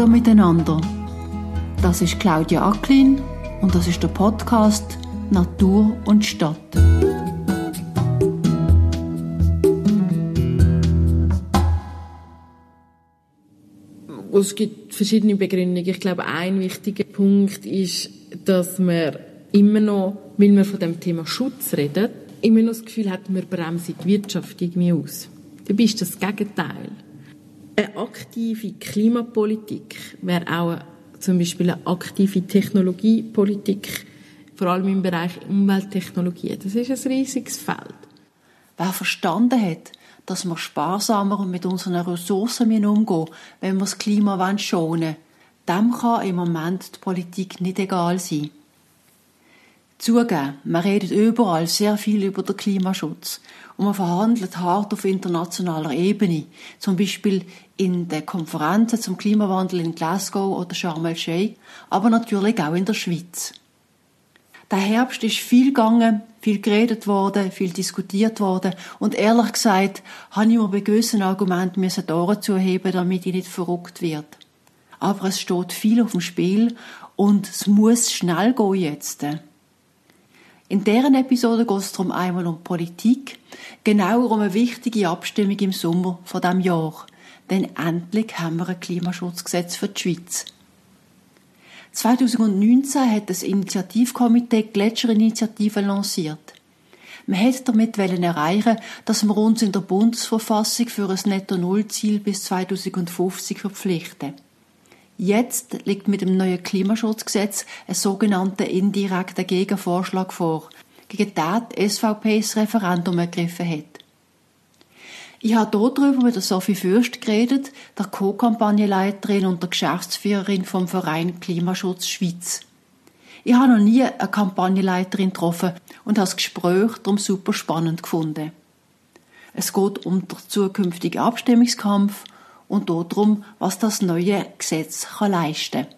Hallo miteinander. Das ist Claudia Acklin und das ist der Podcast Natur und Stadt. Es gibt verschiedene Begründungen. Ich glaube, ein wichtiger Punkt ist, dass man immer noch, weil wir von dem Thema Schutz reden, immer noch das Gefühl hat, wir bremsen die Wirtschaft irgendwie aus. Dabei ist das Gegenteil. Eine aktive Klimapolitik wäre auch zum Beispiel eine aktive Technologiepolitik, vor allem im Bereich Umwelttechnologie. Das ist ein riesiges Feld. Wer verstanden hat, dass wir sparsamer mit unseren Ressourcen umgehen wenn wir das Klima schonen wollen, dem kann im Moment die Politik nicht egal sein. Zugeben, man redet überall sehr viel über den Klimaschutz und man verhandelt hart auf internationaler Ebene, zum Beispiel in den Konferenzen zum Klimawandel in Glasgow oder Sharm el-Sheikh, aber natürlich auch in der Schweiz. Der Herbst ist viel gegangen, viel geredet worden, viel diskutiert worden und ehrlich gesagt habe ich mir bei gewissen Argumenten müssen die Ohren zuheben, damit ich nicht verrückt wird. Aber es steht viel auf dem Spiel und es muss schnell gehen jetzt. In deren Episode geht es darum einmal um Politik, genauer um eine wichtige Abstimmung im Sommer von dem Jahr. Denn endlich haben wir ein Klimaschutzgesetz für die Schweiz. 2019 hat das Initiativkomitee Gletscherinitiative lanciert. Man hätte damit erreichen dass wir uns in der Bundesverfassung für ein Netto-Null-Ziel bis 2050 verpflichten. Jetzt liegt mit dem neuen Klimaschutzgesetz ein sogenannter indirekter Gegenvorschlag vor, gegen den die SVP das Referendum ergriffen hat. Ich habe darüber mit Sophie Fürst geredet, der Co-Kampagnenleiterin und der Geschäftsführerin vom Verein Klimaschutz Schweiz. Ich habe noch nie eine Kampagnenleiterin getroffen und habe das Gespräch darum super spannend gefunden. Es geht um den zukünftigen Abstimmungskampf und darum, was das neue Gesetz kann leisten kann.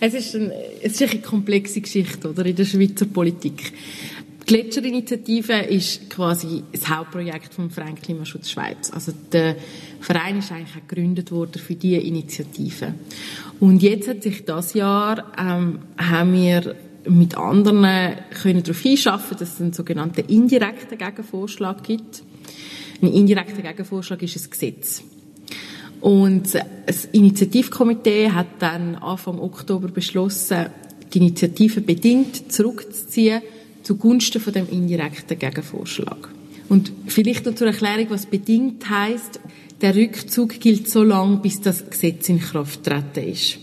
Es ist, ein, es ist eine komplexe Geschichte oder, in der Schweizer Politik. Die Gletscherinitiative ist quasi das Hauptprojekt vom Verein Klimaschutz Schweiz. Also der Verein ist eigentlich auch gegründet worden für diese Initiative. Und jetzt hat sich das Jahr ähm, haben wir mit anderen können darauf hinschaffen, dass es einen sogenannten indirekten Gegenvorschlag gibt. Ein indirekter Gegenvorschlag ist ein Gesetz. Und das Initiativkomitee hat dann Anfang Oktober beschlossen, die Initiative bedingt zurückzuziehen zugunsten von dem indirekten Gegenvorschlag. Und vielleicht noch zur Erklärung, was bedingt heißt: Der Rückzug gilt so lange, bis das Gesetz in Kraft treten ist.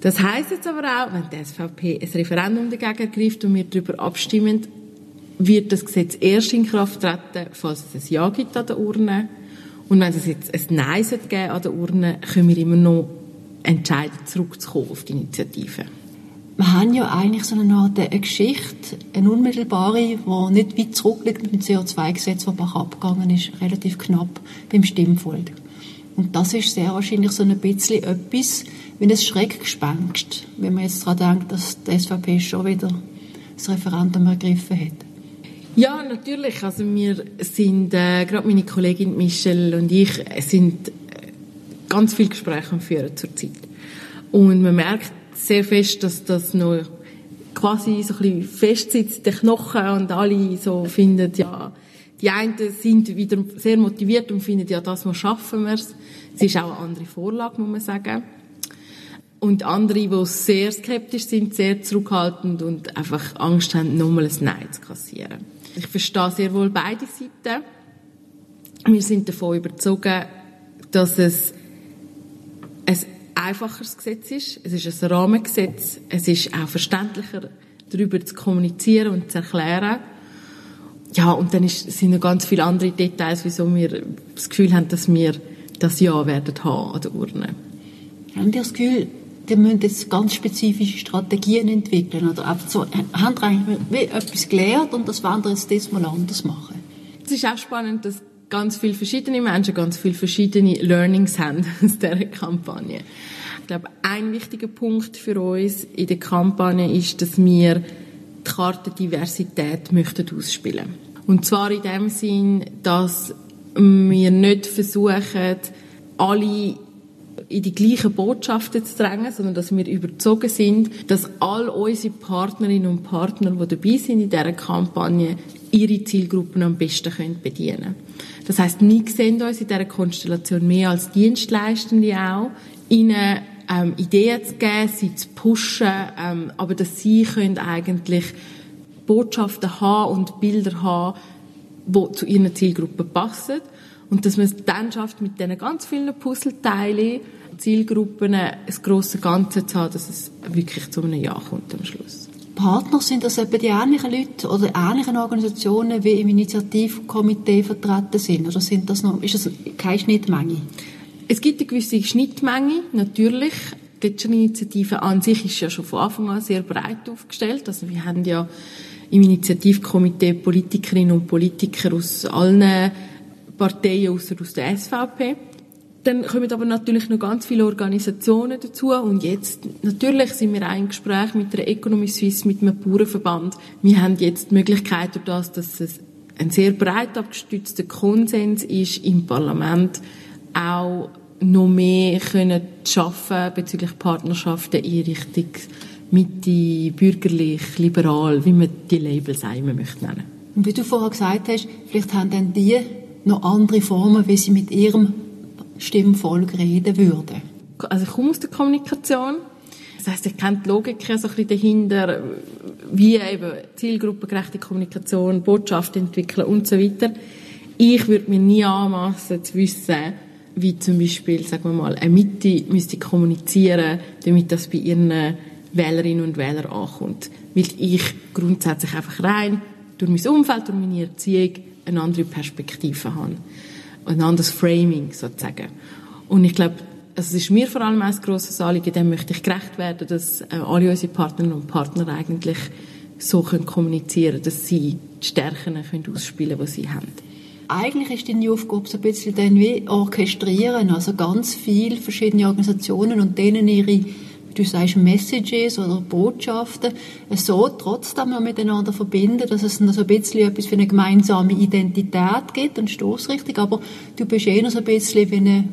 Das heißt jetzt aber auch, wenn die SVP ein Referendum dagegen ergreift und wir darüber abstimmen, wird das Gesetz erst in Kraft treten, falls es ein Ja gibt an der Urne und wenn es jetzt ein Nein geben an der Urne, können wir immer noch entscheiden, zurückzukommen auf die Initiative. Wir haben ja eigentlich so eine Art eine Geschichte, eine unmittelbare, die nicht weit zurückliegt mit dem CO2-Gesetz, das abgegangen ist, relativ knapp beim Stimmvolk. Und das ist sehr wahrscheinlich so ein bisschen etwas wie ein Schreckgespenst, wenn man jetzt daran denkt, dass die SVP schon wieder das Referendum ergriffen hat. Ja, natürlich. Also wir sind, äh, gerade meine Kollegin Michelle und ich, sind äh, ganz viele Gespräche Führen zurzeit. Und man merkt sehr fest, dass das noch quasi so ein bisschen festsitzt, der Knochen und alle so finden, ja, die einen sind wieder sehr motiviert und finden, ja, das mal schaffen wir es. Es ist auch eine andere Vorlage, muss man sagen. Und andere, die sehr skeptisch sind, sehr zurückhaltend und einfach Angst haben, nochmal ein Nein zu kassieren. Ich verstehe sehr wohl beide Seiten. Wir sind davon überzogen, dass es ein einfacheres Gesetz ist. Es ist ein Rahmengesetz. Es ist auch verständlicher, darüber zu kommunizieren und zu erklären. Ja, und dann ist, sind noch ganz viele andere Details, wieso wir das Gefühl haben, dass wir das Ja werden haben an der Urne. Haben Sie das Gefühl, die müssen jetzt ganz spezifische Strategien entwickeln oder einfach so, haben die eigentlich etwas gelernt und das wollen wir jetzt diesmal anders machen? Es ist auch spannend, dass ganz viele verschiedene Menschen ganz viele verschiedene Learnings haben aus dieser Kampagne. Ich glaube, ein wichtiger Punkt für uns in der Kampagne ist, dass wir die Karte Diversität möchten ausspielen. Und zwar in dem Sinn, dass wir nicht versuchen, alle in die gleichen Botschaften zu drängen, sondern dass wir überzogen sind, dass all unsere Partnerinnen und Partner, die dabei sind in dieser Kampagne, ihre Zielgruppen am besten können bedienen können. Das heißt, wir sehen uns in dieser Konstellation mehr als Dienstleistende auch, ihnen ähm, Ideen zu geben, sie zu pushen, ähm, aber dass sie können eigentlich Botschaften haben und Bilder haben, die zu ihren Zielgruppen passen und dass man es dann schafft, mit diesen ganz vielen Puzzleteilen Zielgruppen ein grosses Ganze zu haben, dass es wirklich zu einem Ja kommt am Schluss. Partner sind das etwa die ähnlichen Leute oder ähnlichen Organisationen, wie im Initiativkomitee vertreten sind? Oder sind das noch, ist das keine Schnittmenge? Es gibt eine gewisse Schnittmenge, natürlich. Die Gletscherinitiative an sich ist ja schon von Anfang an sehr breit aufgestellt. Also wir haben ja im Initiativkomitee Politikerinnen und Politiker aus allen Parteien außer aus der SVP. Dann kommen aber natürlich noch ganz viele Organisationen dazu und jetzt natürlich sind wir auch im Gespräch mit der Economy Suisse, mit einem Bauernverband. Wir haben jetzt die Möglichkeit durch das, dass es ein sehr breit abgestützter Konsens ist im Parlament, auch noch mehr können schaffen bezüglich Partnerschaften in Richtung Mitte, bürgerlich, liberal, wie man die Labels immer möchte nennen. Und wie du vorher gesagt hast, vielleicht haben dann die noch andere Formen, wie sie mit ihrem Stimmvolk reden würden? Also ich komme aus der Kommunikation. Das heißt, ich kenne die Logik so ein bisschen dahinter, wie eben zielgruppengerechte Kommunikation, Botschaft entwickeln und so weiter. Ich würde mir nie anmassen zu wissen, wie zum Beispiel, sagen wir mal, eine Mitte müsste kommunizieren, damit das bei ihren Wählerinnen und Wählern ankommt. Weil ich grundsätzlich einfach rein durch mein Umfeld, durch meine Erziehung eine andere Perspektive habe. Ein anderes Framing sozusagen. Und ich glaube, es ist mir vor allem ein grosses Anliegen, dem möchte ich gerecht werden, dass äh, alle unsere Partnerinnen und Partner eigentlich so können kommunizieren dass sie die Stärken können ausspielen können, die sie haben. Eigentlich ist deine Aufgabe so ein bisschen dann wie orchestrieren, also ganz viele verschiedene Organisationen und denen ihre du sagst Messages oder Botschaften, so trotzdem noch miteinander verbinden, dass es noch so ein bisschen etwas für eine gemeinsame Identität gibt und Stoßrichtung, aber du bist eher so ein bisschen wie eine,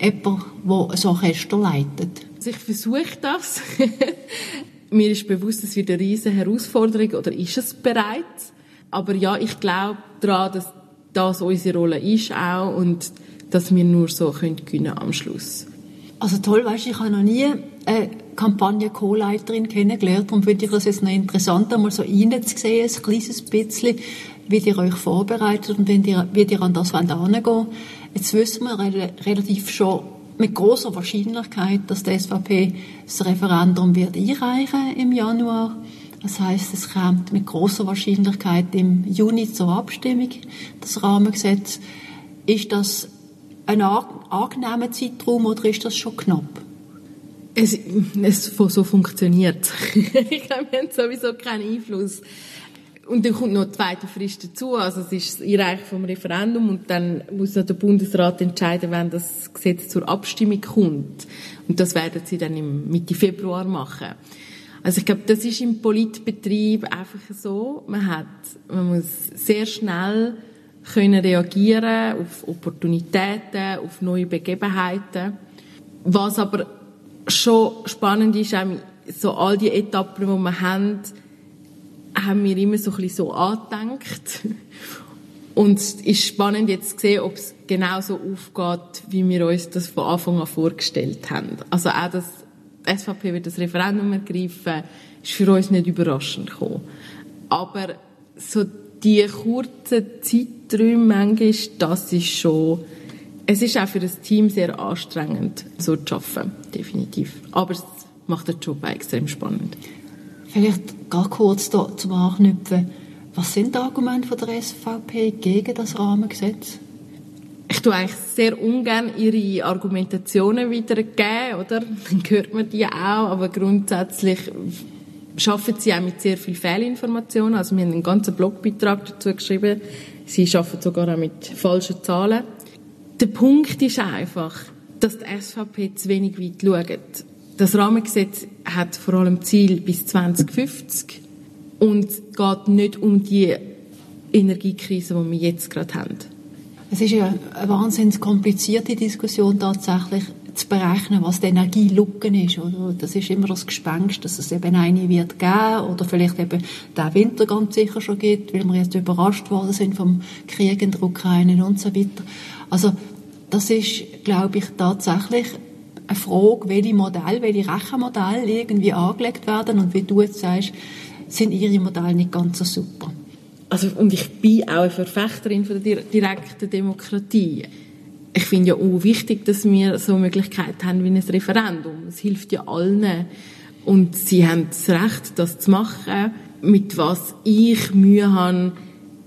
jemand, der ein Orchester leitet. Also ich versuche das. Mir ist bewusst, es wird eine riesige Herausforderung, oder ist es bereits? Aber ja, ich glaube daran, dass das unsere Rolle ist auch und dass wir nur so können gewinnen am Schluss. Also toll, weißt ich habe noch nie eine Kampagne-Co-Leiterin kennengelernt. Darum finde ich das jetzt noch interessant, einmal so reinzusehen, ein kleines bisschen, wie ihr euch vorbereitet und wie ihr, wie ihr an das herangehen wollt. Jetzt wissen wir relativ schon mit großer Wahrscheinlichkeit, dass die SVP das Referendum wird einreichen im Januar. Das heißt, es kommt mit großer Wahrscheinlichkeit im Juni zur Abstimmung, das Rahmengesetz. Ist das ein angenehmer Zeitraum oder ist das schon knapp? Es, es so funktioniert. ich glaube, wir haben sowieso keinen Einfluss. Und dann kommt noch die zweite Frist dazu. Also es ist das Einreichen vom Referendum und dann muss noch der Bundesrat entscheiden, wenn das Gesetz zur Abstimmung kommt. Und das werden sie dann im Mitte Februar machen. Also ich glaube, das ist im Politbetrieb einfach so. Man hat, man muss sehr schnell können reagieren auf Opportunitäten, auf neue Begebenheiten. Was aber schon spannend ist, so all die Etappen, die wir haben, haben wir immer so ein bisschen so angedenkt. Und es ist spannend jetzt zu sehen, ob es genau so aufgeht, wie wir uns das von Anfang an vorgestellt haben. Also auch, dass die SVP wird das Referendum ergreifen, ist für uns nicht überraschend gekommen. Aber so die kurzen Zeiträume manchmal, das ist schon es ist auch für das Team sehr anstrengend, so zu arbeiten, definitiv. Aber es macht den Job auch extrem spannend. Vielleicht gar kurz da zum Anknüpfen. Was sind die Argumente von der SVP gegen das Rahmengesetz? Ich tue eigentlich sehr ungern ihre Argumentationen wiedergeben, oder? Dann hört man die auch, aber grundsätzlich schaffen sie auch mit sehr viel Fehlinformationen. Also wir haben einen ganzen Blogbeitrag dazu geschrieben. Sie schaffen sogar auch mit falschen Zahlen. Der Punkt ist einfach, dass die SVP zu wenig weit schaut. Das Rahmengesetz hat vor allem Ziel bis 2050 und geht nicht um die Energiekrise, die wir jetzt gerade haben. Es ist ja eine wahnsinnig komplizierte Diskussion tatsächlich. zu berechnen, was die Energielücken ist. Oder? Das ist immer das Gespenst, dass es eben eine wird geben oder vielleicht eben der Winter ganz sicher schon gibt, weil wir jetzt überrascht worden sind vom Krieg in der Ukraine und so weiter. Also das ist, glaube ich, tatsächlich eine Frage, welche Modelle, welche Rechenmodelle irgendwie angelegt werden und wie du jetzt sagst, sind ihre Modelle nicht ganz so super. Also, und ich bin auch eine Verfechterin von der direkten Demokratie. Ich finde ja auch wichtig, dass wir so Möglichkeiten haben wie ein Referendum. Es hilft ja allen. Und sie haben das Recht, das zu machen. Mit was ich Mühe habe,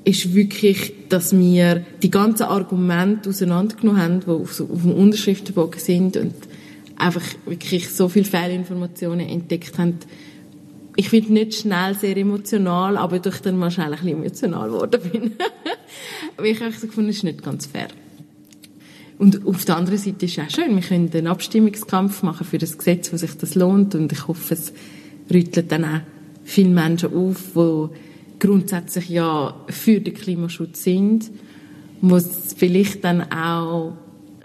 ist wirklich, dass wir die ganzen Argumente auseinandergenommen haben, die auf, dem Unterschriftenbogen sind und einfach wirklich so viele Fehlinformationen entdeckt haben. Ich bin nicht schnell sehr emotional, aber durch dann wahrscheinlich ein bisschen emotional geworden bin. Weil ich einfach so gefunden, das ist nicht ganz fair. Und auf der anderen Seite ist es auch schön, wir können einen Abstimmungskampf machen für das Gesetz, wo sich das lohnt und ich hoffe, es rüttelt dann auch viele Menschen auf, die grundsätzlich ja für den Klimaschutz sind, es vielleicht dann auch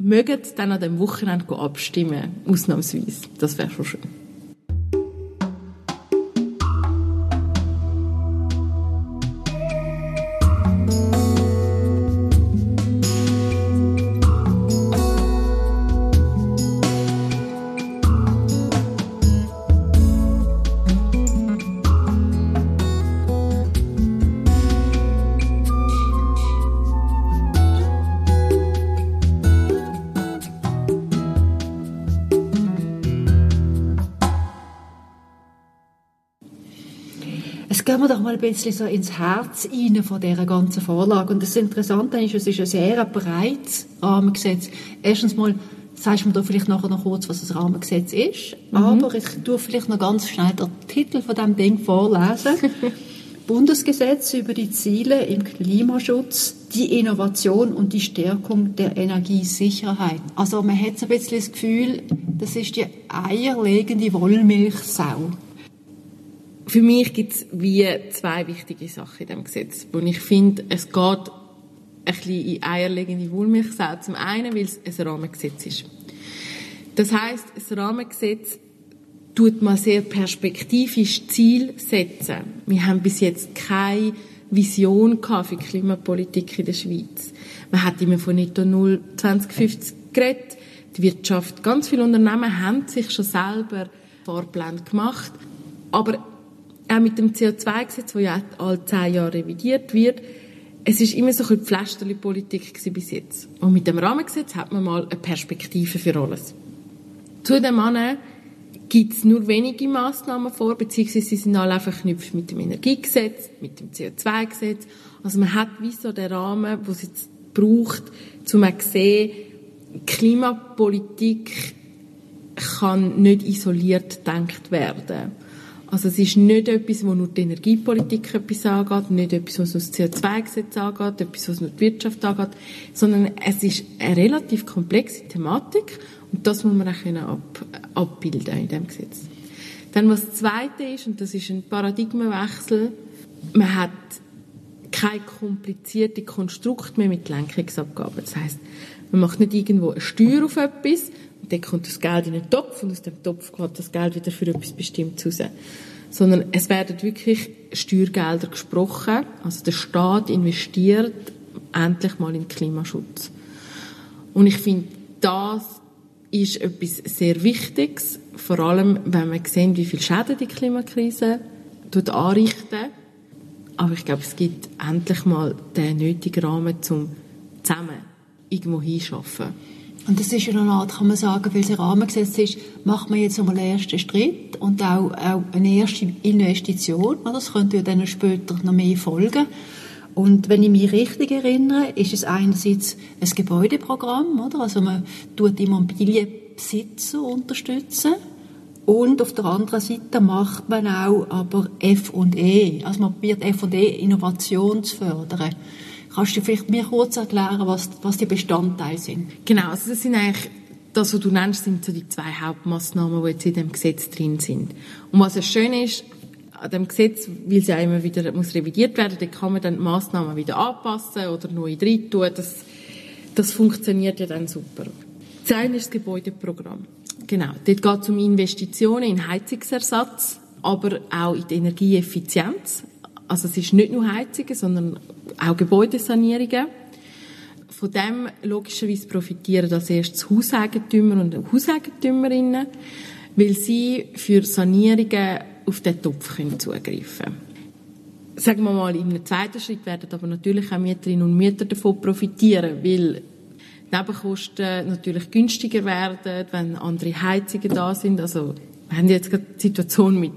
mögen dann an dem Wochenende abstimmen, ausnahmsweise. Das wäre schon schön. Bisschen so ins Herz rein von dieser ganzen Vorlage. Und das Interessante ist, es ist ein sehr breites Rahmengesetz. Erstens mal sagst du mir da vielleicht nachher noch kurz, was das Rahmengesetz ist. Mhm. Aber ich tue vielleicht noch ganz schnell den Titel von dem Ding vorlesen. Bundesgesetz über die Ziele im Klimaschutz, die Innovation und die Stärkung der Energiesicherheit. Also man hat so ein bisschen das Gefühl, das ist die eierlegende Wollmilchsau für mich gibt es wie zwei wichtige Sachen in diesem Gesetz, wo ich finde, es geht ein bisschen in eierlegende Wohlmilchsau. Zum einen, weil es ein Rahmengesetz ist. Das heißt, das Rahmengesetz tut mal sehr perspektivisch Ziel setzen. Wir haben bis jetzt keine Vision für Klimapolitik in der Schweiz. Man hat immer von Netto Null 2050 geredet. Die Wirtschaft, ganz viele Unternehmen haben sich schon selber Fahrpläne gemacht. Aber auch mit dem CO2-Gesetz, das ja alle zehn Jahre revidiert wird, es ist immer so ein Pflasterli-Politik bis jetzt. Und mit dem Rahmengesetz hat man mal eine Perspektive für alles. Zu dem Mann gibt es nur wenige Massnahmen vor, beziehungsweise sie sind alle einfach verknüpft mit dem Energiegesetz, mit dem CO2-Gesetz. Also man hat wie so den Rahmen, wo es jetzt braucht, um zu sehen, Klimapolitik kann nicht isoliert gedacht werden. Also es ist nicht etwas, wo nur die Energiepolitik etwas angeht, nicht etwas, was das CO2-Gesetz angeht, etwas, was nur die Wirtschaft angeht, sondern es ist eine relativ komplexe Thematik und das muss man auch ab, abbilden in dem Gesetz. Dann was das Zweite ist, und das ist ein Paradigmenwechsel, man hat kein kompliziertes Konstrukt mehr mit Lenkungsabgaben. Das heißt, man macht nicht irgendwo eine Steuer auf etwas, dann kommt das Geld in den Topf und aus dem Topf geht das Geld wieder für etwas Bestimmtes raus. Sondern es werden wirklich Steuergelder gesprochen. Also der Staat investiert endlich mal in Klimaschutz. Und ich finde, das ist etwas sehr Wichtiges, vor allem wenn wir sehen, wie viel Schäden die Klimakrise anrichten. Aber ich glaube, es gibt endlich mal den nötigen Rahmen, um zusammen irgendwo hinschaffen. Und das ist ja eine Art, kann man sagen, weil es ein Rahmengesetz ist, macht man jetzt einmal einen ersten Schritt und auch, auch eine erste Investition. Das könnte ja dann später noch mehr folgen. Und wenn ich mich richtig erinnere, ist es einerseits ein Gebäudeprogramm, oder? Also man tut Immobilienbesitzer unterstützen. Und auf der anderen Seite macht man auch aber F&E. Also man probiert F&E Innovation zu fördern. Kannst du vielleicht mir kurz erklären, was, was die Bestandteile sind? Genau, also das sind eigentlich das, was du nennst, sind so die zwei Hauptmaßnahmen, die jetzt in dem Gesetz drin sind. Und was es schön ist, an dem Gesetz, weil es ja immer wieder muss revidiert werden, da kann man dann die Massnahmen wieder anpassen oder neu rein tun. Das, das funktioniert ja dann super. Das eine ist das Gebäudeprogramm. Genau. Dort geht es um Investitionen in Heizungsersatz, aber auch in die Energieeffizienz. Also es ist nicht nur Heizungen, sondern auch Gebäudesanierungen. Von dem logischerweise profitieren als erstes Hauseigentümer und Hauseigentümerinnen, weil sie für Sanierungen auf den Topf können zugreifen können. Sagen wir mal, in einem zweiten Schritt werden aber natürlich auch Mieterinnen und Mieter davon profitieren, weil Nebenkosten natürlich günstiger werden, wenn andere Heizungen da sind. Also wir haben jetzt gerade die Situation mit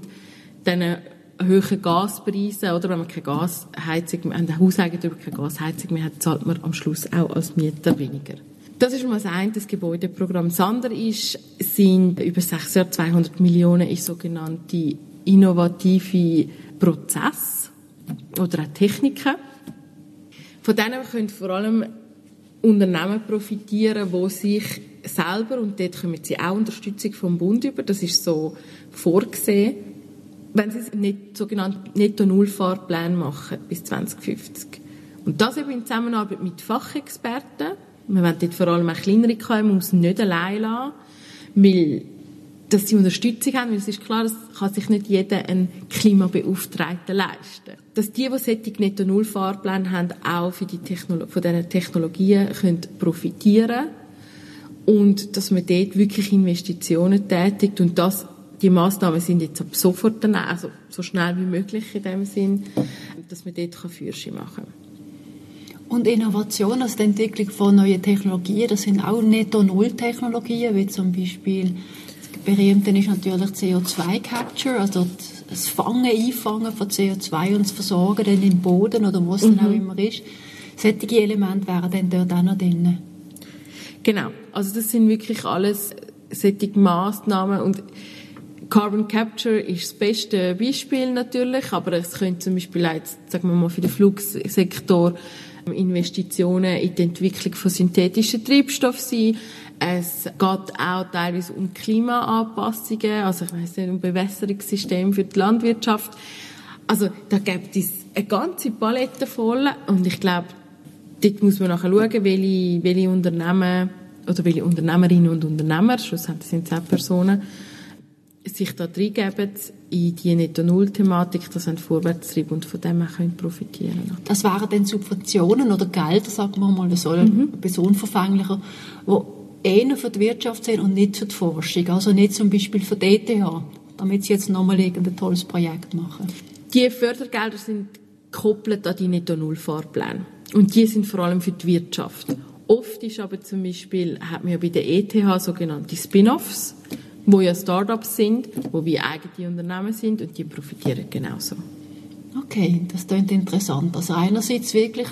diesen hohen Gaspreisen, oder wenn man keine Gasheizung, mehr, ein Hauseigentümer keine Gasheizung mehr hat, zahlt man am Schluss auch als Mieter weniger. Das ist mal das eine, das Gebäudeprogramm. Das andere ist, sind über sechs Jahre 200 Millionen in sogenannte innovative Prozesse oder auch Techniken. Von denen können vor allem Unternehmen profitieren, die sich selber, und dort kommen sie auch Unterstützung vom Bund über, das ist so vorgesehen, wenn sie nicht, sogenannte Netto-Null-Fahrpläne machen bis 2050. Und das eben in Zusammenarbeit mit Fachexperten. Wir wollen dort vor allem auch kleinere KMUs nicht allein lassen, weil dass sie Unterstützung haben, weil es ist klar, es kann sich nicht jeder einen Klimabeauftragten leisten. Dass die, die solche Netto-Null-Fahrpläne haben, auch für die Technolo von diesen Technologien können profitieren und dass man dort wirklich Investitionen tätigt und das die Maßnahmen sind jetzt ab sofort dann, also so schnell wie möglich in dem Sinn, dass man dort Fürsche machen kann. Und Innovation, also die Entwicklung von neuen Technologien, das sind auch Netto-Null-Technologien, wie zum Beispiel berühmte ist natürlich CO2-Capture, also das Fangen, Einfangen von CO2 und das Versorgen dann im Boden oder wo es mhm. dann auch immer ist. Solche Elemente wären dann dort auch noch drin. Genau, also das sind wirklich alles solche Massnahmen und Carbon Capture ist das beste Beispiel natürlich, aber es könnte zum Beispiel auch jetzt, sagen wir mal, für den Flugsektor Investitionen in die Entwicklung von synthetischen Treibstoffen sein. Es geht auch teilweise um Klimaanpassungen, also ich weiss nicht, um Bewässerungssystem für die Landwirtschaft. Also da gibt es eine ganze Palette voll und ich glaube, dort muss man nachher schauen, welche, welche Unternehmen oder welche Unternehmerinnen und Unternehmer, schlussendlich sind es auch Personen, sich da reingeben in die Netto-Null-Thematik, das sind Vorwärtstrieb und von dem auch können profitieren Das wären dann Subventionen oder Gelder, sagen wir mal, so mhm. ein bisschen unverfänglicher, wo eher für die Wirtschaft sind und nicht für die Forschung. Also nicht zum Beispiel für die ETH, damit sie jetzt nochmal irgendein tolles Projekt machen. Die Fördergelder sind gekoppelt an die Netto-Null-Fahrpläne. Und die sind vor allem für die Wirtschaft. Oft ist aber zum Beispiel, hat man ja bei der ETH sogenannte Spin-offs, wo ja Startups sind, wo wie eigene Unternehmen sind und die profitieren genauso. Okay, das klingt interessant. Also einerseits wirklich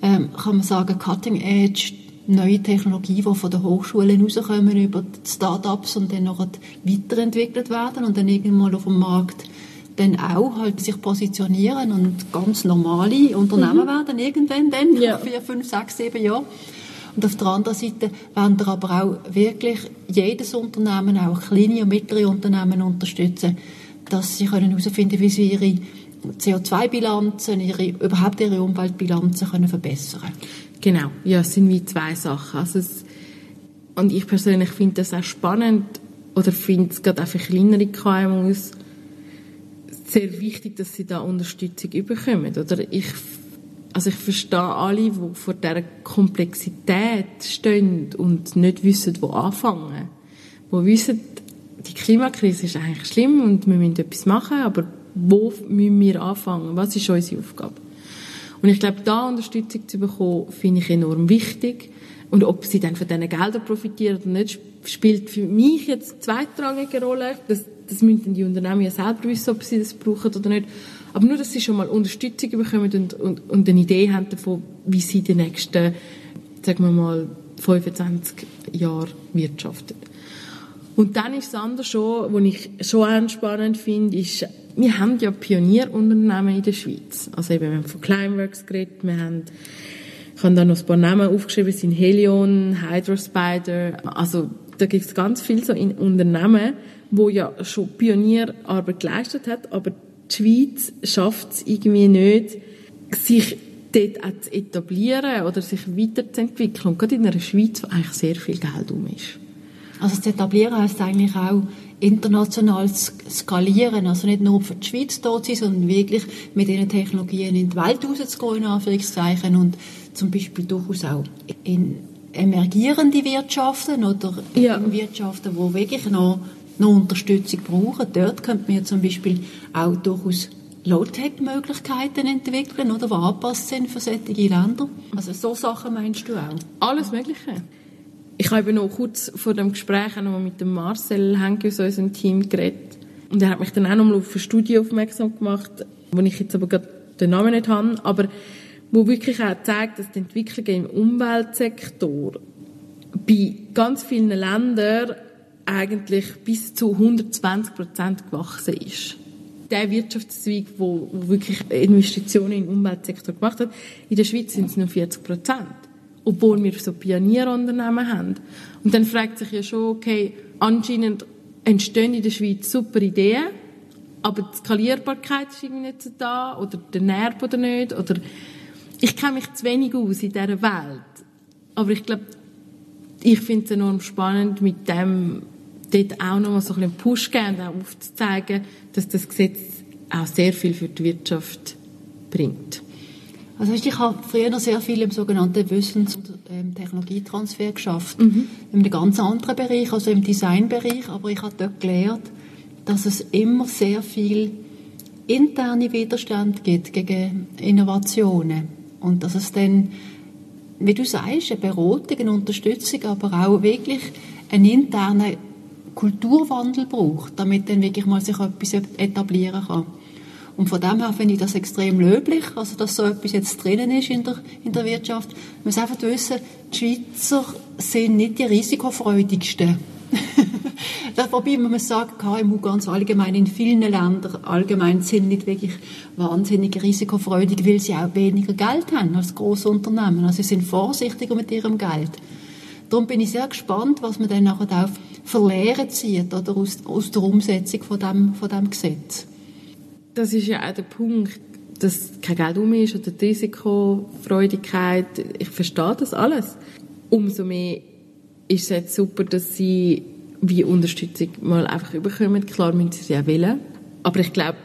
ähm, kann man sagen, Cutting Edge neue Technologien, die von den Hochschulen rauskommen, über die Start-ups und dann noch weiterentwickelt werden und dann irgendwann auf dem Markt dann auch halt sich positionieren und ganz normale Unternehmen mhm. werden irgendwann dann, ja. vier, fünf, sechs, sieben Jahre. Und auf der anderen Seite werden wir aber auch wirklich jedes Unternehmen, auch kleine und mittlere Unternehmen unterstützen, dass sie herausfinden können, wie sie ihre CO2-Bilanzen, ihre, überhaupt ihre Umweltbilanzen können verbessern. Genau, ja, es sind wie zwei Sachen. Also es, und ich persönlich finde das auch spannend oder finde es gerade auch für kleinere KMUs sehr wichtig, dass sie da Unterstützung bekommen. Oder ich, also ich verstehe alle, die vor dieser Komplexität stehen und nicht wissen, wo anfangen. Die wissen, die Klimakrise ist eigentlich schlimm und wir müssen etwas machen, aber wo müssen wir anfangen? Was ist unsere Aufgabe? Und ich glaube, da Unterstützung zu bekommen, finde ich enorm wichtig. Und ob sie dann von diesen Geldern profitieren oder nicht, spielt für mich jetzt zweitrangige Rolle. Das, das müssen die Unternehmen ja selber wissen, ob sie das brauchen oder nicht. Aber nur, dass sie schon mal Unterstützung bekommen und, und, und eine Idee haben davon, wie sie die nächsten, sagen wir mal, 25 Jahre wirtschaften. Und dann ist das andere schon, was ich schon spannend finde, ist, wir haben ja Pionierunternehmen in der Schweiz. Also eben, wir haben von Climeworks geredet, wir haben, ich habe da noch ein paar Namen aufgeschrieben, sind Helion, Hydrospider, also da gibt es ganz viele so in Unternehmen, wo ja schon Pionierarbeit geleistet hat, aber die Schweiz schafft es irgendwie nicht, sich dort auch zu etablieren oder sich weiterzuentwickeln. Und gerade in einer Schweiz, wo eigentlich sehr viel Geld um ist. Also zu etablieren heißt eigentlich auch international skalieren, also nicht nur für die Schweiz dort sein, sondern wirklich mit diesen Technologien in die Welt rauszugehen, in Anführungszeichen, und zum Beispiel durchaus auch in emergierende Wirtschaften oder ja. in Wirtschaften, die wirklich noch, noch Unterstützung brauchen. Dort könnte man zum Beispiel auch durchaus Low-Tech-Möglichkeiten entwickeln, oder, die angepasst sind für solche Länder. Also so Sachen meinst du auch? Alles Mögliche. Ich habe noch kurz vor dem Gespräch auch noch mit dem Marcel Henke aus unserem Team geredet. Und er hat mich dann auch noch mal auf eine Studie aufmerksam gemacht, wo ich jetzt aber gerade den Namen nicht habe, aber wo wirklich auch zeigt, dass die Entwicklung im Umweltsektor bei ganz vielen Ländern eigentlich bis zu 120 Prozent gewachsen ist. Der Wirtschaftszweig, wo, wirklich Investitionen im Umweltsektor gemacht hat, in der Schweiz sind es nur 40 Prozent obwohl wir so Pionierunternehmen haben. Und dann fragt sich ja schon, okay, anscheinend entstehen in der Schweiz super Ideen, aber die Skalierbarkeit ist irgendwie nicht so da, oder der Nerv oder nicht, oder ich kenne mich zu wenig aus in dieser Welt. Aber ich glaube, ich finde es enorm spannend, mit dem dort auch nochmal so ein bisschen Push geben und auch aufzuzeigen, dass das Gesetz auch sehr viel für die Wirtschaft bringt. Also ich habe früher sehr viel im sogenannten Wissens- und ähm, Technologietransfer geschafft. Mhm. In einem ganz anderen Bereich, also im Designbereich. Aber ich habe dort gelernt, dass es immer sehr viel interne Widerstand gibt gegen Innovationen. Und dass es dann, wie du sagst, eine Beratung, eine Unterstützung, aber auch wirklich einen internen Kulturwandel braucht, damit dann wirklich mal sich etwas etablieren kann. Und von dem her finde ich das extrem löblich, also dass so etwas jetzt drinnen ist in der, in der Wirtschaft. Man muss einfach wissen, die Schweizer sind nicht die risikofreudigsten. Wobei man muss sagen, KMU ganz allgemein in vielen Ländern allgemein sind nicht wirklich wahnsinnig risikofreudig, weil sie auch weniger Geld haben als große Unternehmen. Also sie sind vorsichtiger mit ihrem Geld. Darum bin ich sehr gespannt, was man dann nachher auch verlehren zieht oder aus, aus der Umsetzung von dem, von dem Gesetz das ist ja auch der Punkt, dass kein Geld um ist oder die Risikofreudigkeit. Ich verstehe das alles. Umso mehr ist es jetzt super, dass sie wie Unterstützung mal einfach überkommen. Klar müssen sie auch wählen. Aber ich glaube,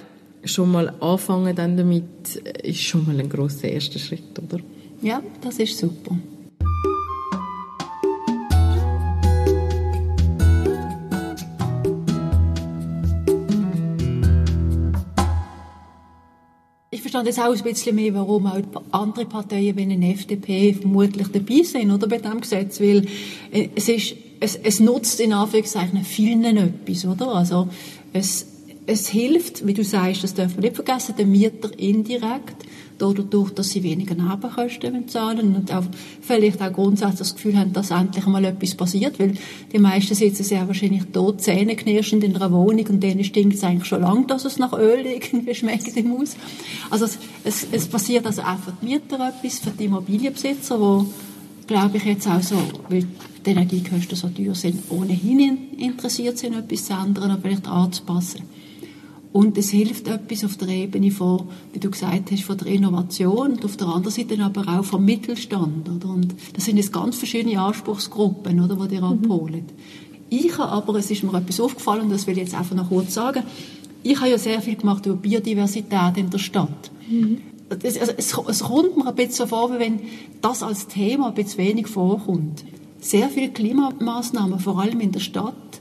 schon mal anfangen dann damit ist schon mal ein grosser erster Schritt, oder? Ja, das ist super. Verstehe jetzt auch ein bisschen mehr, warum auch andere Parteien wie eine FDP vermutlich dabei sind, oder, bei diesem Gesetz, weil äh, es ist, es, es nutzt in Anführungszeichen vielen etwas, oder? Also, es, es hilft, wie du sagst, das darf man nicht vergessen, den Mieter indirekt, dadurch, dass sie weniger Nebenkosten zahlen und auch vielleicht auch grundsätzlich das Gefühl haben, dass endlich mal etwas passiert, weil die meisten sitzen sehr wahrscheinlich tot, zähneknirschend in einer Wohnung und denen stinkt es eigentlich schon lange, dass es nach Öl irgendwie schmeckt im Haus. Also es, es, es passiert also auch für die Mieter etwas, für die Immobilienbesitzer, wo glaube ich jetzt auch so, weil die Energiekosten so teuer sind, ohnehin interessiert sind, etwas zu ändern oder vielleicht anzupassen. Und es hilft etwas auf der Ebene von, wie du gesagt hast, von der Innovation und auf der anderen Seite aber auch vom Mittelstand. Oder? Und das sind jetzt ganz verschiedene Anspruchsgruppen, oder, die dir mhm. abholen. Ich habe aber, es ist mir etwas aufgefallen, das will ich jetzt einfach noch kurz sagen, ich habe ja sehr viel gemacht über Biodiversität in der Stadt. Mhm. Es, also, es, es kommt mir ein bisschen so vor, wie wenn das als Thema ein bisschen wenig vorkommt. Sehr viele Klimamaßnahmen, vor allem in der Stadt,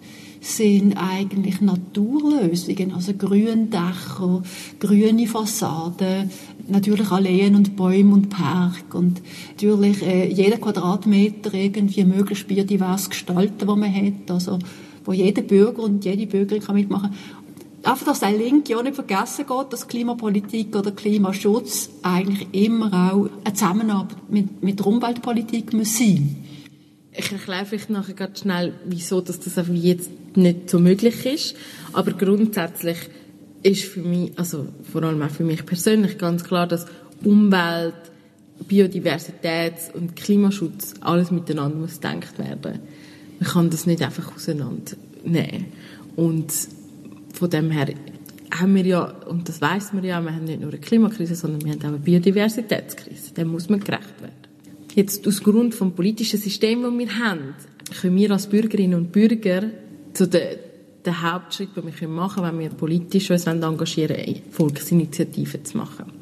sind eigentlich Naturlösungen, also Gründächer, grüne Fassaden, natürlich Alleen und Bäume und Park und natürlich äh, jeder Quadratmeter irgendwie möglichst biodivers gestalten, was man hat, also wo jeder Bürger und jede Bürgerin kann mitmachen. Einfach, dass der Link ja nicht vergessen geht, dass Klimapolitik oder Klimaschutz eigentlich immer auch eine Zusammenarbeit mit, mit der Umweltpolitik muss sein. Ich erkläre vielleicht nachher ganz schnell, wieso dass das einfach jetzt nicht so möglich ist. Aber grundsätzlich ist für mich, also vor allem auch für mich persönlich ganz klar, dass Umwelt, Biodiversität und Klimaschutz alles miteinander muss gedacht werden. Man kann das nicht einfach auseinandernehmen. Und von dem her haben wir ja, und das weiß man ja, wir haben nicht nur eine Klimakrise, sondern wir haben auch eine Biodiversitätskrise. Dem muss man gerecht werden. Jetzt aus Grund vom politischen System, das wir haben, können wir als Bürgerinnen und Bürger zu den, den Hauptschritt, den wir machen können, wenn wir politisch uns engagieren wollen, Volksinitiativen zu machen.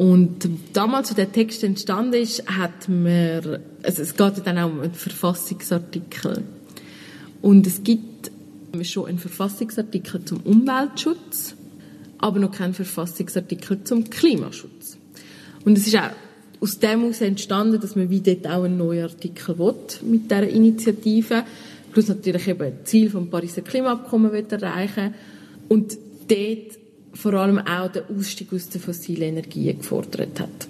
Und damals, als der Text entstanden ist, hat man, also es geht dann auch um einen Verfassungsartikel. Und es gibt schon einen Verfassungsartikel zum Umweltschutz, aber noch keinen Verfassungsartikel zum Klimaschutz. Und es ist auch aus dem heraus entstanden, dass man wie dort auch einen neuen Artikel will, mit dieser Initiative. Plus natürlich eben Ziel vom Pariser Klimaabkommen erreichen Und dort vor allem auch den Ausstieg aus den fossilen Energien gefordert hat.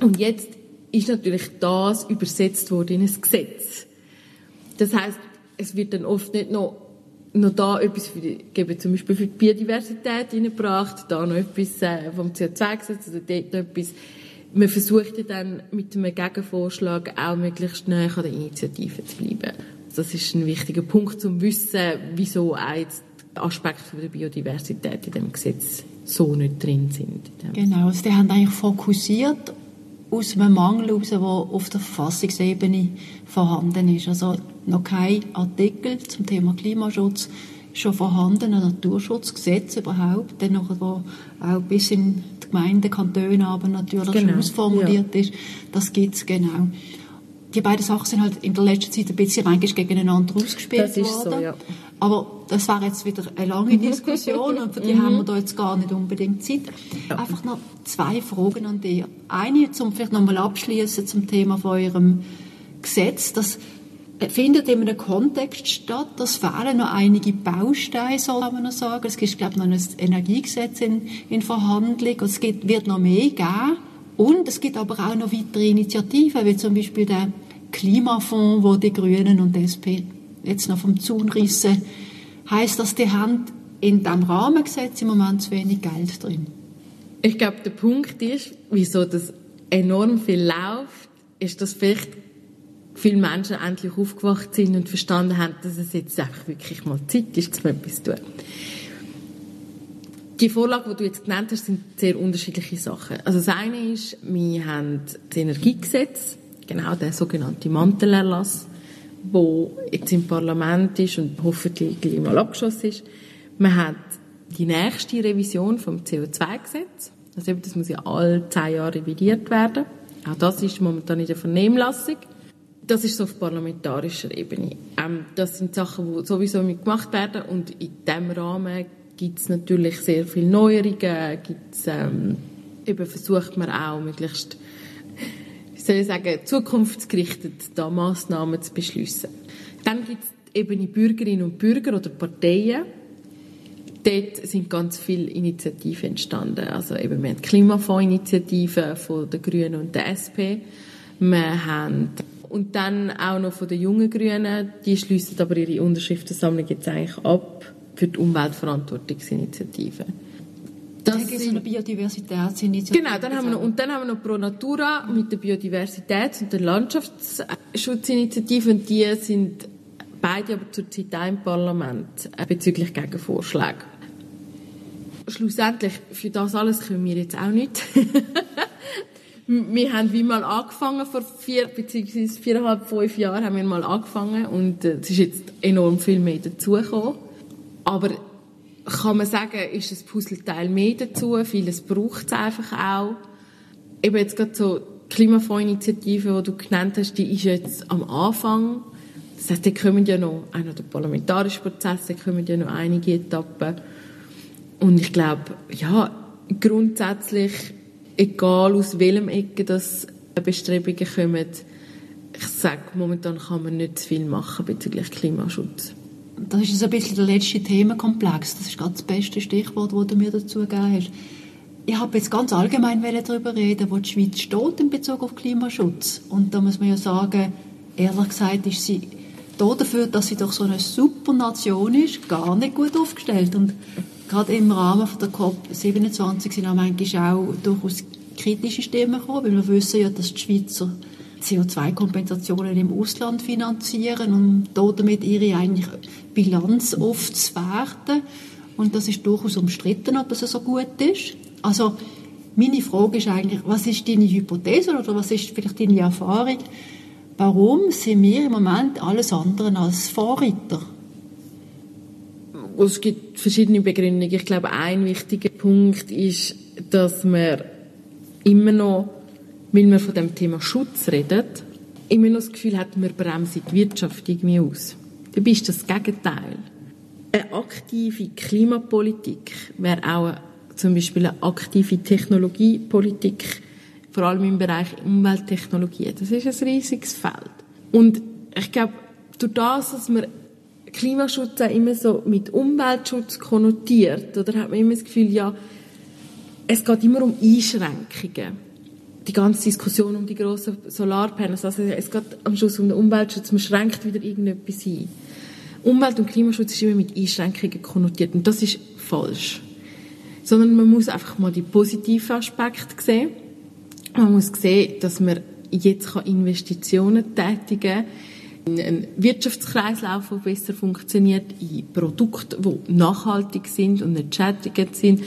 Und jetzt ist natürlich das übersetzt worden in ein Gesetz. Das heißt, es wird dann oft nicht noch, noch da etwas für die, geben, zum Beispiel für die Biodiversität hineingebracht, da noch etwas äh, vom CO2-Gesetz oder dort noch etwas. Man versucht ja dann mit einem Gegenvorschlag auch möglichst näher an der Initiative zu bleiben. Das ist ein wichtiger Punkt, um zu wissen, wieso auch jetzt Aspekte der Biodiversität in dem Gesetz so nicht drin sind. Genau, also die haben eigentlich fokussiert aus einem Mangel heraus, der auf der Verfassungsebene vorhanden ist. Also noch kein Artikel zum Thema Klimaschutz, schon vorhandene Naturschutzgesetz überhaupt, dann noch, wo auch bis in die Gemeinden, Kantone aber natürlich genau. schon ausformuliert ja. ist. Das gibt es genau die beiden Sachen sind halt in der letzten Zeit ein bisschen manchmal gegeneinander ausgespielt das ist worden. So, ja. Aber das war jetzt wieder eine lange Diskussion und für die mhm. haben wir da jetzt gar nicht unbedingt Zeit. Einfach noch zwei Fragen an dich. Eine, zum vielleicht nochmal abschließen zum Thema von eurem Gesetz. Das findet in einem Kontext statt. Das fehlen noch einige Bausteine, soll man noch sagen. Es gibt, glaube ich, noch ein Energiegesetz in, in Verhandlung. Es gibt, wird noch mehr geben. Und es gibt aber auch noch weitere Initiativen, wie zum Beispiel der Klimafonds, wo die Grünen und die SP jetzt noch vom Zaun rissen. Heißt das, die haben in diesem Rahmengesetz im Moment zu wenig Geld drin? Ich glaube, der Punkt ist, wieso das enorm viel läuft, ist, dass vielleicht viele Menschen endlich aufgewacht sind und verstanden haben, dass es jetzt einfach wirklich mal Zeit ist, um etwas zu tun. Die Vorlagen, die du jetzt genannt hast, sind sehr unterschiedliche Sachen. Also das eine ist, wir haben das Energiegesetz, genau der sogenannte Mantelerlass, wo jetzt im Parlament ist und hoffentlich gleich mal abgeschlossen ist. Man hat die nächste Revision vom CO2-Gesetz. Also das muss ja alle zehn Jahre revidiert werden. Auch das ist momentan in der Vernehmlassung. Das ist so auf parlamentarischer Ebene. Ähm, das sind Sachen, die sowieso gemacht werden und in diesem Rahmen gibt es natürlich sehr viele Neuerungen, gibt's, ähm, eben versucht man auch möglichst, wie soll ich sagen, zukunftsgerichtet da Massnahmen zu beschließen. Dann gibt es eben die Bürgerinnen und Bürger oder Parteien. Dort sind ganz viele Initiativen entstanden. Also eben, wir haben Klimafondsinitiativen von den Grünen und der SP. Wir haben und dann auch noch von den jungen Grünen, die schließen aber ihre Unterschriftensammlung jetzt eigentlich ab für die Umweltverantwortungsinitiative. Das ist eine Biodiversitätsinitiative. Genau, dann haben wir noch, und dann haben wir noch Pro Natura mit der Biodiversitäts- und der Landschaftsschutzinitiative und die sind beide aber zurzeit auch im Parlament äh, bezüglich Gegenvorschläge. Schlussendlich, für das alles können wir jetzt auch nicht. wir haben wie mal angefangen, vor vier, beziehungsweise viereinhalb, fünf Jahren haben wir mal angefangen und äh, es ist jetzt enorm viel mehr dazugekommen. Aber kann man sagen, ist ein Puzzleteil mehr dazu? Vieles braucht es einfach auch. Eben jetzt gerade so die Klimafondsinitiative, die du genannt hast, die ist jetzt am Anfang. Das heißt, da kommen ja noch, auch noch der parlamentarische Prozess, da kommen ja noch einige Etappen. Und ich glaube, ja, grundsätzlich, egal aus welchem Ecke das Bestrebungen kommen, ich sage, momentan kann man nicht zu viel machen bezüglich Klimaschutz das ist ein bisschen der letzte Themenkomplex. Das ist gerade das beste Stichwort, das du mir dazu gegeben hast. Ich habe jetzt ganz allgemein darüber reden, wo die Schweiz steht in Bezug auf Klimaschutz. Und da muss man ja sagen, ehrlich gesagt ist sie dafür, dass sie doch so eine super Nation ist, gar nicht gut aufgestellt. Und gerade im Rahmen der COP27 sind auch manchmal auch durchaus kritische Stimmen gekommen, weil wir wissen ja, dass die Schweizer CO2-Kompensationen im Ausland finanzieren und damit ihre eigentlich Bilanz oft zu werten. Und das ist durchaus umstritten, ob das so gut ist. Also meine Frage ist eigentlich, was ist deine Hypothese oder was ist vielleicht deine Erfahrung? Warum sind wir im Moment alles andere als Vorreiter? Es gibt verschiedene Begründungen. Ich glaube, ein wichtiger Punkt ist, dass man immer noch, weil man von dem Thema Schutz redet, immer noch das Gefühl hat, man bremse die Wirtschaft irgendwie aus. Dabei ist das Gegenteil. Eine aktive Klimapolitik wäre auch zum Beispiel eine aktive Technologiepolitik, vor allem im Bereich Umwelttechnologie. Das ist ein riesiges Feld. Und ich glaube, durch das, dass man Klimaschutz auch immer so mit Umweltschutz konnotiert, oder hat man immer das Gefühl, ja, es geht immer um Einschränkungen. Die ganze Diskussion um die grossen Solarpanels, also es geht am Schluss um den Umweltschutz, man schränkt wieder irgendetwas ein. Umwelt- und Klimaschutz ist immer mit Einschränkungen konnotiert und das ist falsch. Sondern man muss einfach mal die positiven Aspekte sehen. Man muss sehen, dass man jetzt Investitionen tätigen kann, in einen Wirtschaftskreislauf, der besser funktioniert, in Produkte, die nachhaltig sind und nicht schädigend sind.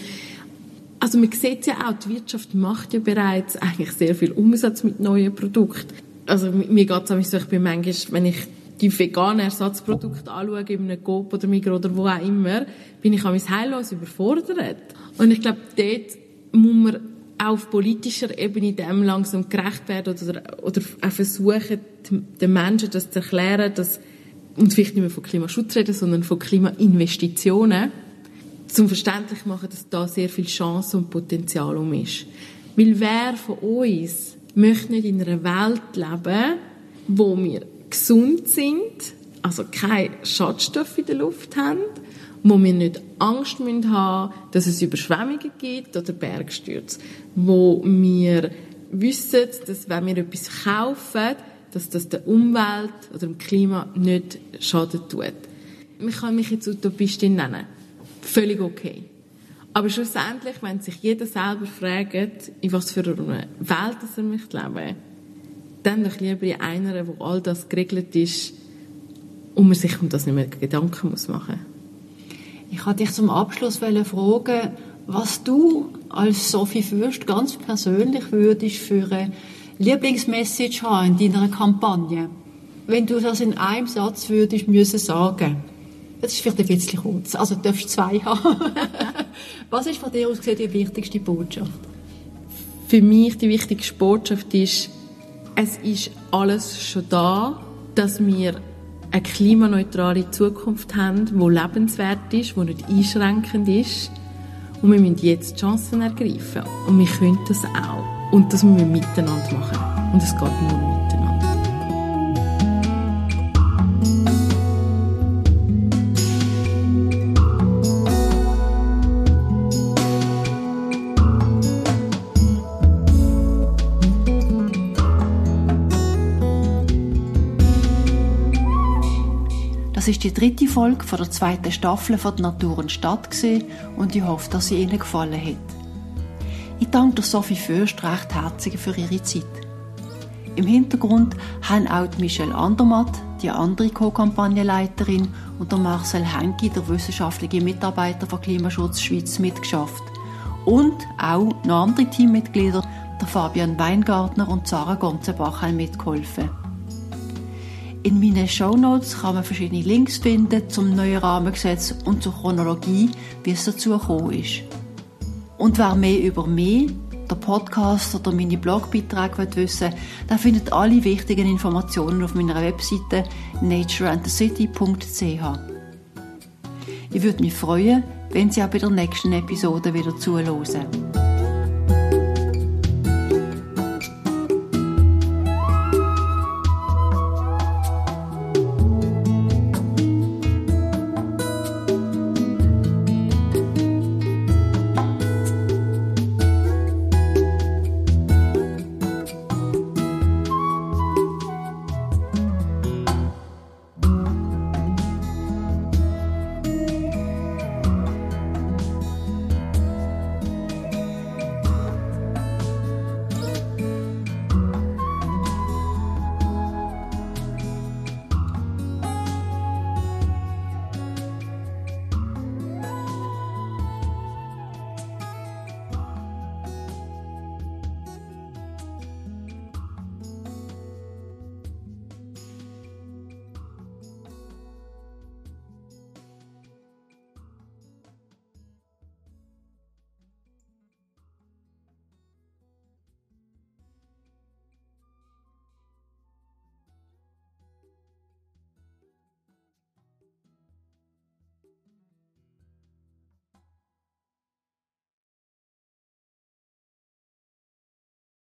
Also man sieht ja auch, die Wirtschaft macht ja bereits eigentlich sehr viel Umsatz mit neuen Produkten. Also mir geht es so, ich bin manchmal, wenn ich die veganen Ersatzprodukte anschaue, in einem Coop oder Migros oder wo auch immer, bin ich mich heillos überfordert. Und ich glaube, dort muss man auch auf politischer Ebene dem langsam gerecht werden oder, oder auch versuchen, den Menschen das zu erklären, dass, und vielleicht nicht mehr von Klimaschutz reden, sondern von Klimainvestitionen, zum verständlich machen, dass da sehr viel Chance und Potenzial um ist. Weil wer von uns möchte nicht in einer Welt leben, wo wir gesund sind, also keine Schadstoffe in der Luft haben, wo wir nicht Angst müssen haben dass es Überschwemmungen gibt oder Bergstürze, wo wir wissen, dass wenn wir etwas kaufen, dass das der Umwelt oder dem Klima nicht Schaden tut. Man kann mich jetzt Utopistin nennen. Völlig okay. Aber schlussendlich, wenn sich jeder selber fragt, in was für einer Welt er möchte leben dann doch lieber in einer, wo all das geregelt ist und man sich um das nicht mehr Gedanken muss machen Ich wollte dich zum Abschluss fragen, was du als Sophie Fürst ganz persönlich würdest für eine Lieblingsmessage haben in deiner Kampagne. Wenn du das in einem Satz würdest müssen sagen, das ist vielleicht ein bisschen kurz, also du darfst zwei haben. was ist von dir aus gesehen die wichtigste Botschaft? Für mich die wichtigste Botschaft ist, es ist alles schon da, dass wir eine klimaneutrale Zukunft haben, die lebenswert ist, die nicht einschränkend ist. Und wir müssen jetzt Chancen ergreifen. Und wir können das auch. Und das müssen wir miteinander machen. Und es geht nur miteinander. Das ist die dritte Folge von der zweiten Staffel von der Natur und Stadt und ich hoffe, dass sie Ihnen gefallen hat. Ich danke Sophie Fürst recht herzlich für ihre Zeit. Im Hintergrund haben auch Michelle Andermatt, die andere Co-Kampagnenleiterin, und der Marcel Henki, der wissenschaftliche Mitarbeiter von Klimaschutz Schweiz, mitgeschafft. Und auch noch andere Teammitglieder, der Fabian Weingartner und Sarah Gonzenbach, haben mitgeholfen. In meinen Shownotes kann man verschiedene Links finden zum neuen Rahmengesetz und zur Chronologie, wie es dazu gekommen ist. Und wer mehr über mich, der Podcast oder meine Blogbeiträge wissen will, der findet alle wichtigen Informationen auf meiner Webseite natureandthecity.ch. Ich würde mich freuen, wenn Sie auch bei der nächsten Episode wieder zuhören.